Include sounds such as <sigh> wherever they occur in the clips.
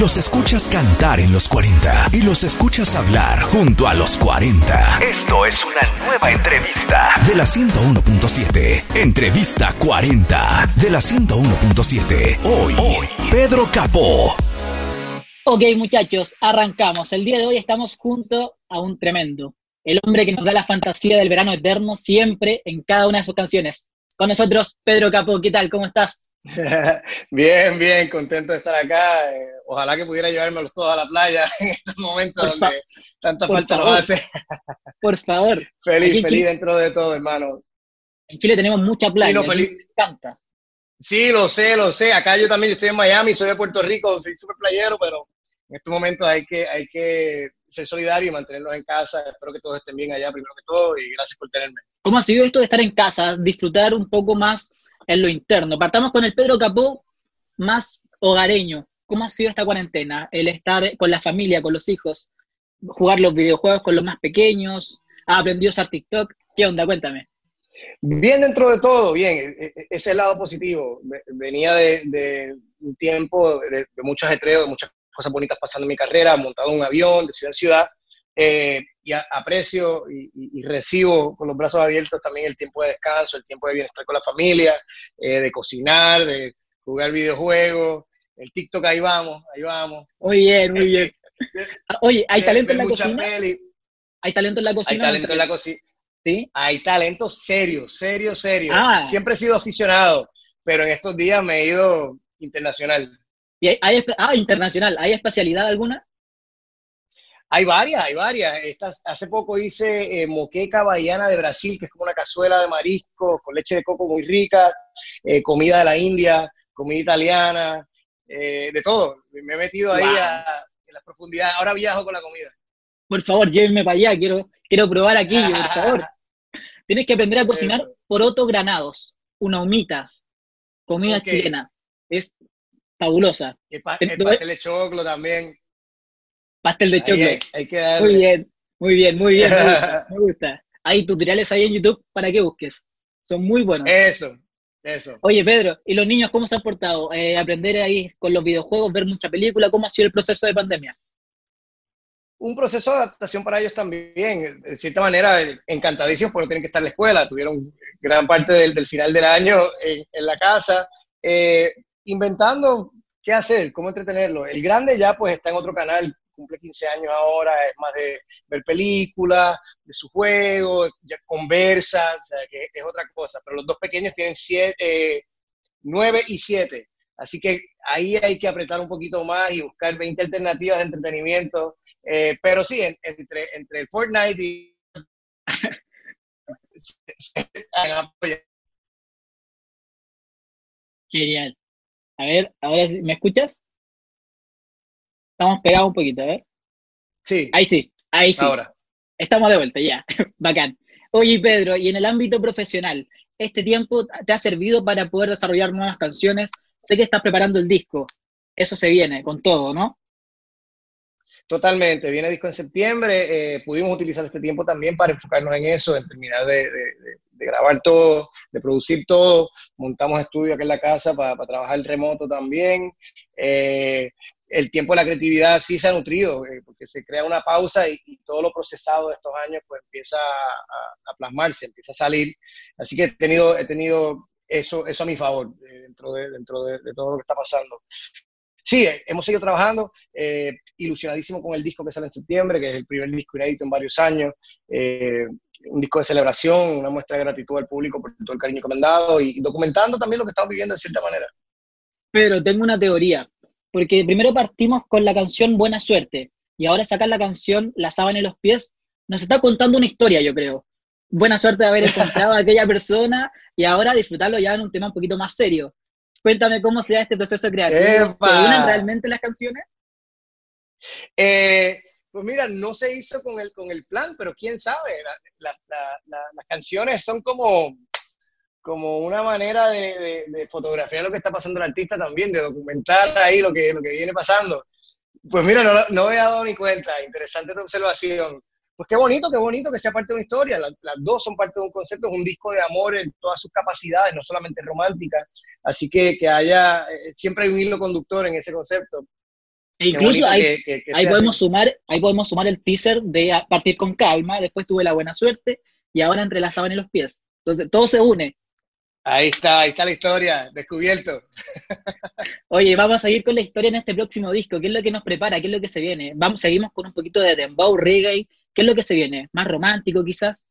Los escuchas cantar en los 40 y los escuchas hablar junto a los 40. Esto es una nueva entrevista de la 101.7. Entrevista 40 de la 101.7. Hoy, Hoy, Pedro Capó. Ok, muchachos, arrancamos. El día de hoy estamos junto a un tremendo. El hombre que nos da la fantasía del verano eterno siempre en cada una de sus canciones. Con nosotros, Pedro Capó. ¿Qué tal? ¿Cómo estás? <laughs> bien, bien, contento de estar acá. Eh, ojalá que pudiera llevármelos todos a la playa <laughs> en estos momentos donde tanta falta nos hace. <laughs> Por favor. Feliz, feliz dentro de todo, hermano. En Chile tenemos mucha playa. Sí, no, feliz. Me encanta. Sí, lo sé, lo sé. Acá yo también estoy en Miami, soy de Puerto Rico, soy súper playero, pero en estos momentos hay que, hay que ser solidario y mantenernos en casa. Espero que todos estén bien allá primero que todo y gracias por tenerme. ¿Cómo ha sido esto de estar en casa, disfrutar un poco más en lo interno. Partamos con el Pedro Capó más hogareño. ¿Cómo ha sido esta cuarentena? El estar con la familia, con los hijos, jugar los videojuegos con los más pequeños. ¿Ha aprendido a usar TikTok? ¿Qué onda? Cuéntame. Bien dentro de todo, bien. E, e, ese lado positivo. Venía de, un tiempo de, de muchos ajetreos, de muchas cosas bonitas pasando en mi carrera, montado en un avión de ciudad en ciudad. Eh, y aprecio y, recibo con los brazos abiertos también el tiempo de descanso, el tiempo de bienestar con la familia, eh, de cocinar, de jugar videojuegos, el TikTok ahí vamos, ahí vamos. Muy bien, muy bien. <laughs> Oye, ¿hay talento en la cocina? ¿Hay talento en la cocina? Hay talento en la cocina. ¿Sí? Hay talento serio, serio, serio. Ah. Siempre he sido aficionado, pero en estos días me he ido internacional. ¿Y hay, ah, internacional. ¿Hay especialidad alguna? Hay varias, hay varias. hace poco hice eh, moqueca baiana de Brasil, que es como una cazuela de marisco con leche de coco muy rica, eh, comida de la India, comida italiana, eh, de todo. Me he metido ahí a, en las profundidades. Ahora viajo con la comida. Por favor, llévenme para allá, quiero, quiero probar aquí, por favor. <laughs> Tienes que aprender a cocinar poroto granados, una humita, comida chilena. Es fabulosa. El, pastel de choclo también. Pastel de chocolate. Muy bien, muy bien, muy bien. <laughs> Me gusta, Hay tutoriales ahí en YouTube para que busques. Son muy buenos. Eso, eso. Oye, Pedro, ¿y los niños cómo se han portado? Eh, aprender ahí con los videojuegos, ver mucha película, ¿cómo ha sido el proceso de pandemia? Un proceso de adaptación para ellos también, de cierta manera, encantadísimos porque tienen que estar en la escuela, tuvieron gran parte del, final del año en, la casa, eh, inventando qué hacer, cómo entretenerlo. El grande ya pues está en otro canal cumple 15 años ahora, es más de ver películas, de su juego, ya conversa, o sea, que es otra cosa. Pero los dos pequeños tienen 9 y 7. Así que ahí hay que apretar un poquito más y buscar 20 alternativas de entretenimiento. Eh, pero sí, entre, entre el Fortnite y... <laughs> <laughs> Genial. A ver, ahora sí, ¿me escuchas? Estamos pegados un poquito, a ver. Sí. Ahí sí, ahí sí. Ahora. Estamos de vuelta, ya. <laughs> Bacán. Oye, Pedro, y en el ámbito profesional, ¿este tiempo te ha servido para poder desarrollar nuevas canciones? Sé que estás preparando el disco. Eso se viene con todo, ¿no? Totalmente, viene el disco en septiembre, eh, pudimos utilizar este tiempo también para enfocarnos en eso, en terminar de, grabar todo, de producir todo, montamos estudio aquí en la casa para, para trabajar remoto también, eh, el tiempo de la creatividad sí se ha nutrido, eh, porque se crea una pausa y, todo lo procesado de estos años pues empieza a, plasmarse, empieza a salir. Así que he tenido, he tenido eso, eso a mi favor eh, dentro, de, dentro de, todo lo que está pasando. Sí, eh, hemos seguido trabajando, ilusionadísimo con el disco que sale en septiembre, que es el primer disco inédito en varios años, un disco de celebración, una muestra de gratitud al público por todo el cariño que me han dado y documentando también lo que estamos viviendo de cierta manera. Pero tengo una teoría porque primero partimos con la canción Buena Suerte y ahora sacar la canción La sábana en los pies nos está contando una historia, yo creo. Buena suerte de haber <laughs> encontrado a aquella persona y ahora disfrutarlo ya en un tema un poquito más serio. Cuéntame cómo se da este proceso creativo. ¿Se unen realmente las canciones? Eh, pues mira, no se hizo con el, con el plan, pero quién sabe. las canciones son como, como una manera de, de, fotografiar lo que está pasando el artista también, de documentar ahí lo que, lo que viene pasando. Pues mira, no, no me había dado ni cuenta, interesante tu observación. Pues qué bonito, qué bonito que sea parte de una historia. las dos son parte de un concepto, es un disco de amor en todas sus capacidades, no solamente romántica. Así que que haya, eh, siempre hay un hilo conductor en ese concepto. E incluso ahí, podemos sumar, ahí podemos sumar el teaser de partir con calma, después tuve la buena suerte y ahora entre la sábana y los pies. Entonces, todo se une. Ahí está, ahí está la historia, descubierto. Oye, vamos a seguir con la historia en este próximo disco. ¿Qué es lo que nos prepara? ¿Qué es lo que se viene? Vamos, seguimos con un poquito de dembow, reggae. ¿Qué es lo que se viene? ¿Más romántico quizás?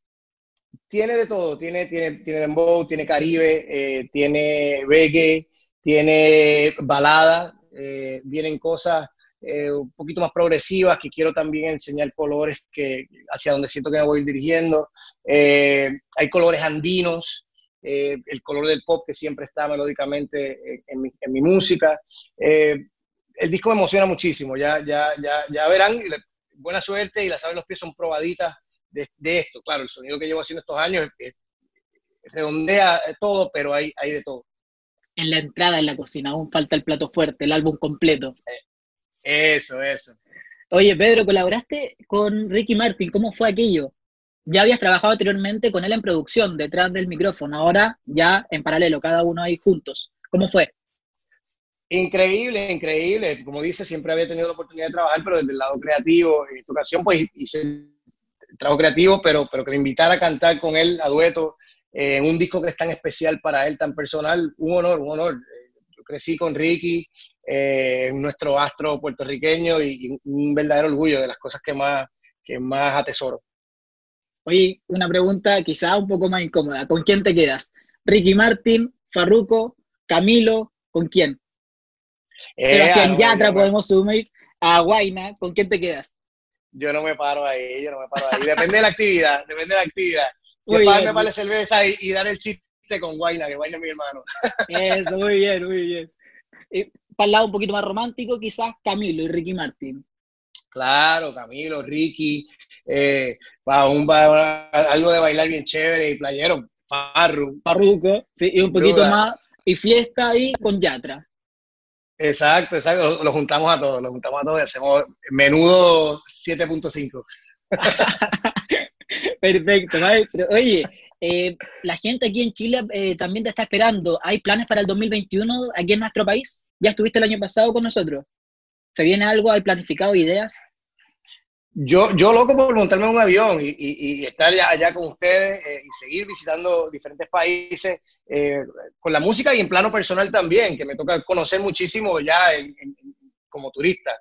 Tiene de todo. Tiene, tiene, tiene dembow, tiene caribe, eh, tiene reggae, tiene balada. Eh, vienen cosas eh, un poquito más progresivas que quiero también enseñar colores que, hacia donde siento que me voy dirigiendo. hay colores andinos. Eh, el color del pop que siempre está melódicamente en, mi, música. Eh, el disco me emociona muchísimo, ya, ya, ya, ya verán, buena suerte y las saben los pies son probaditas de, esto. Claro, el sonido que llevo haciendo estos años redondea todo, pero hay, hay de todo. En la entrada en la cocina, aún falta el plato fuerte, el álbum completo. Eso, eso. Oye, Pedro, colaboraste con Ricky Martin, ¿cómo fue aquello? Ya habías trabajado anteriormente con él en producción, detrás del micrófono, ahora ya en paralelo, cada uno ahí juntos. ¿Cómo fue? Increíble, increíble. Como dice, siempre había tenido la oportunidad de trabajar, pero desde el lado creativo. En esta ocasión, pues hice trabajo creativo, pero, pero que me invitara a cantar con él a dueto eh, en un disco que es tan especial para él, tan personal, un honor, un honor. Yo crecí con Ricky, eh, nuestro astro puertorriqueño, y, y, un verdadero orgullo de las cosas que más, que más atesoro. Oye, una pregunta quizá un poco más incómoda. ¿Con quién te quedas? ¿Ricky Martin, Farruco, Camilo? ¿Con quién? Eh, Sebastián Yatra podemos sumir a Guaina. ¿Con quién te quedas? Yo no me paro ahí, yo no me paro ahí. Depende de la actividad, depende de la actividad. Si me vale cerveza y, dar el chiste con Guaina, que Guaina es mi hermano. Eso, muy bien, muy bien. Y para el lado un poquito más romántico, quizás Camilo y Ricky Martin. Claro, Camilo, Ricky, eh, va un, algo de bailar bien chévere y playero, Farru. Farruco, sí, y un poquito más, y fiesta ahí con Yatra. Exacto, exacto, lo, juntamos a todos, lo juntamos a todos y hacemos menudo 7.5. <laughs> Perfecto, maestro. Oye, eh, la gente aquí en Chile eh, también te está esperando. ¿Hay planes para el 2021 aquí en nuestro país? ¿Ya estuviste el año pasado con nosotros? ¿Se viene algo? ¿Hay planificado ideas? Yo, yo loco por montarme en un avión y, estar allá, con ustedes eh, y seguir visitando diferentes países eh, con la música y en plano personal también, que me toca conocer muchísimo ya como turista.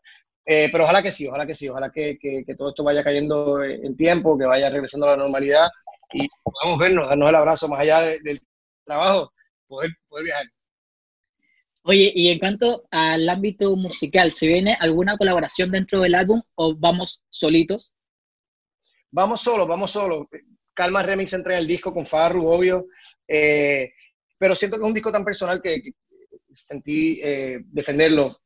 Eh, pero ojalá que sí, ojalá que sí, ojalá que, todo esto vaya cayendo en tiempo, que vaya regresando a la normalidad y podamos vernos, darnos el abrazo más allá del trabajo, poder, poder viajar. Oye, y en cuanto al ámbito musical, ¿se viene alguna colaboración dentro del álbum o vamos solitos? Vamos solos, vamos solos. Calma Remix entra en el disco con Farru, obvio. Eh, pero siento que es un disco tan personal que, sentí eh, defenderlo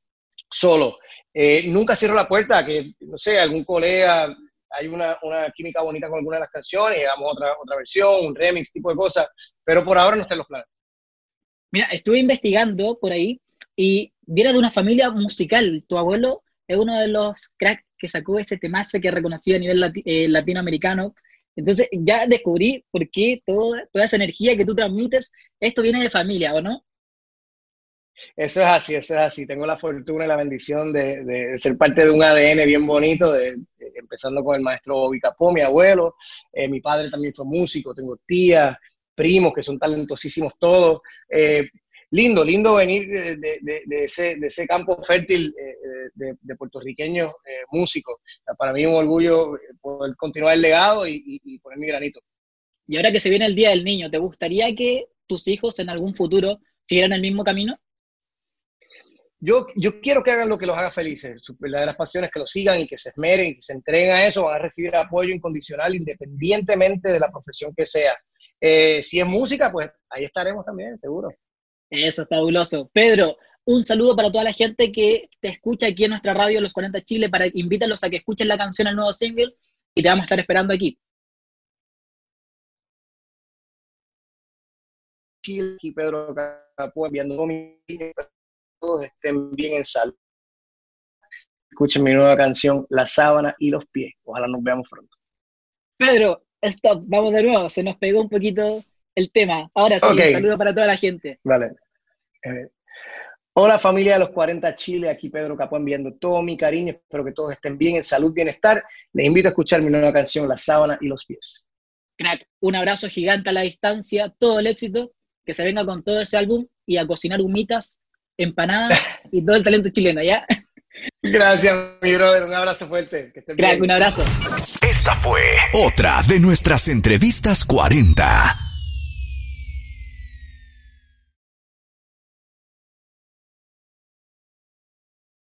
solo. Eh, nunca cierro la puerta que, no sé, algún colega, hay una, una, química bonita con alguna de las canciones, hagamos otra, otra versión, un remix, tipo de cosas, pero por ahora no está en los planes. Mira, estuve investigando por ahí y viene de una familia musical. Tu abuelo es uno de los cracks que sacó ese temazo que reconocido a nivel eh, latinoamericano. Entonces ya descubrí por qué toda, toda esa energía que tú transmites, esto viene de familia, ¿o no? Eso es así, eso es así. Tengo la fortuna y la bendición de, ser parte de un ADN bien bonito, de, empezando con el maestro Bobby Capó, mi abuelo. Eh, mi padre también fue músico, tengo tías, primos que son talentosísimos todos. Eh, lindo, lindo venir de, ese, campo fértil eh, de, puertorriqueños eh, músicos. Para mí es un orgullo poder continuar el legado y, poner mi granito. Y ahora que se viene el Día del Niño, ¿te gustaría que tus hijos en algún futuro siguieran el mismo camino? Yo, yo quiero que hagan lo que los haga felices, sus verdaderas pasiones, que lo sigan y que se esmeren, que se entreguen a eso, van a recibir apoyo incondicional independientemente de la profesión que sea. Eh, si es música, pues ahí estaremos también, seguro. Eso es fabuloso. Pedro, un saludo para toda la gente que te escucha aquí en nuestra radio Los 40 Chile, para invítalos a que escuchen la canción, el nuevo single, y te vamos a estar esperando aquí. Chile y Pedro Capó enviando mi todos estén bien en salud. Escuchen mi nueva canción, La sábana y los pies. Ojalá nos veamos pronto. Pedro, stop, vamos de nuevo, se nos pegó un poquito el tema. Ahora sí, un saludo para toda la gente. Vale. Eh, Hola familia de los 40 Chile, aquí Pedro Capó enviando todo mi cariño, espero que todos estén bien, en salud, bienestar. Les invito a escuchar mi nueva canción, La sábana y los pies. Crack, un abrazo gigante a la distancia, todo el éxito, que se venga con todo ese álbum y a cocinar humitas, empanadas <laughs> y todo el talento chileno, ¿ya? Gracias, mi brother, un abrazo fuerte. Crack, un abrazo. Esta fue otra de nuestras entrevistas 40.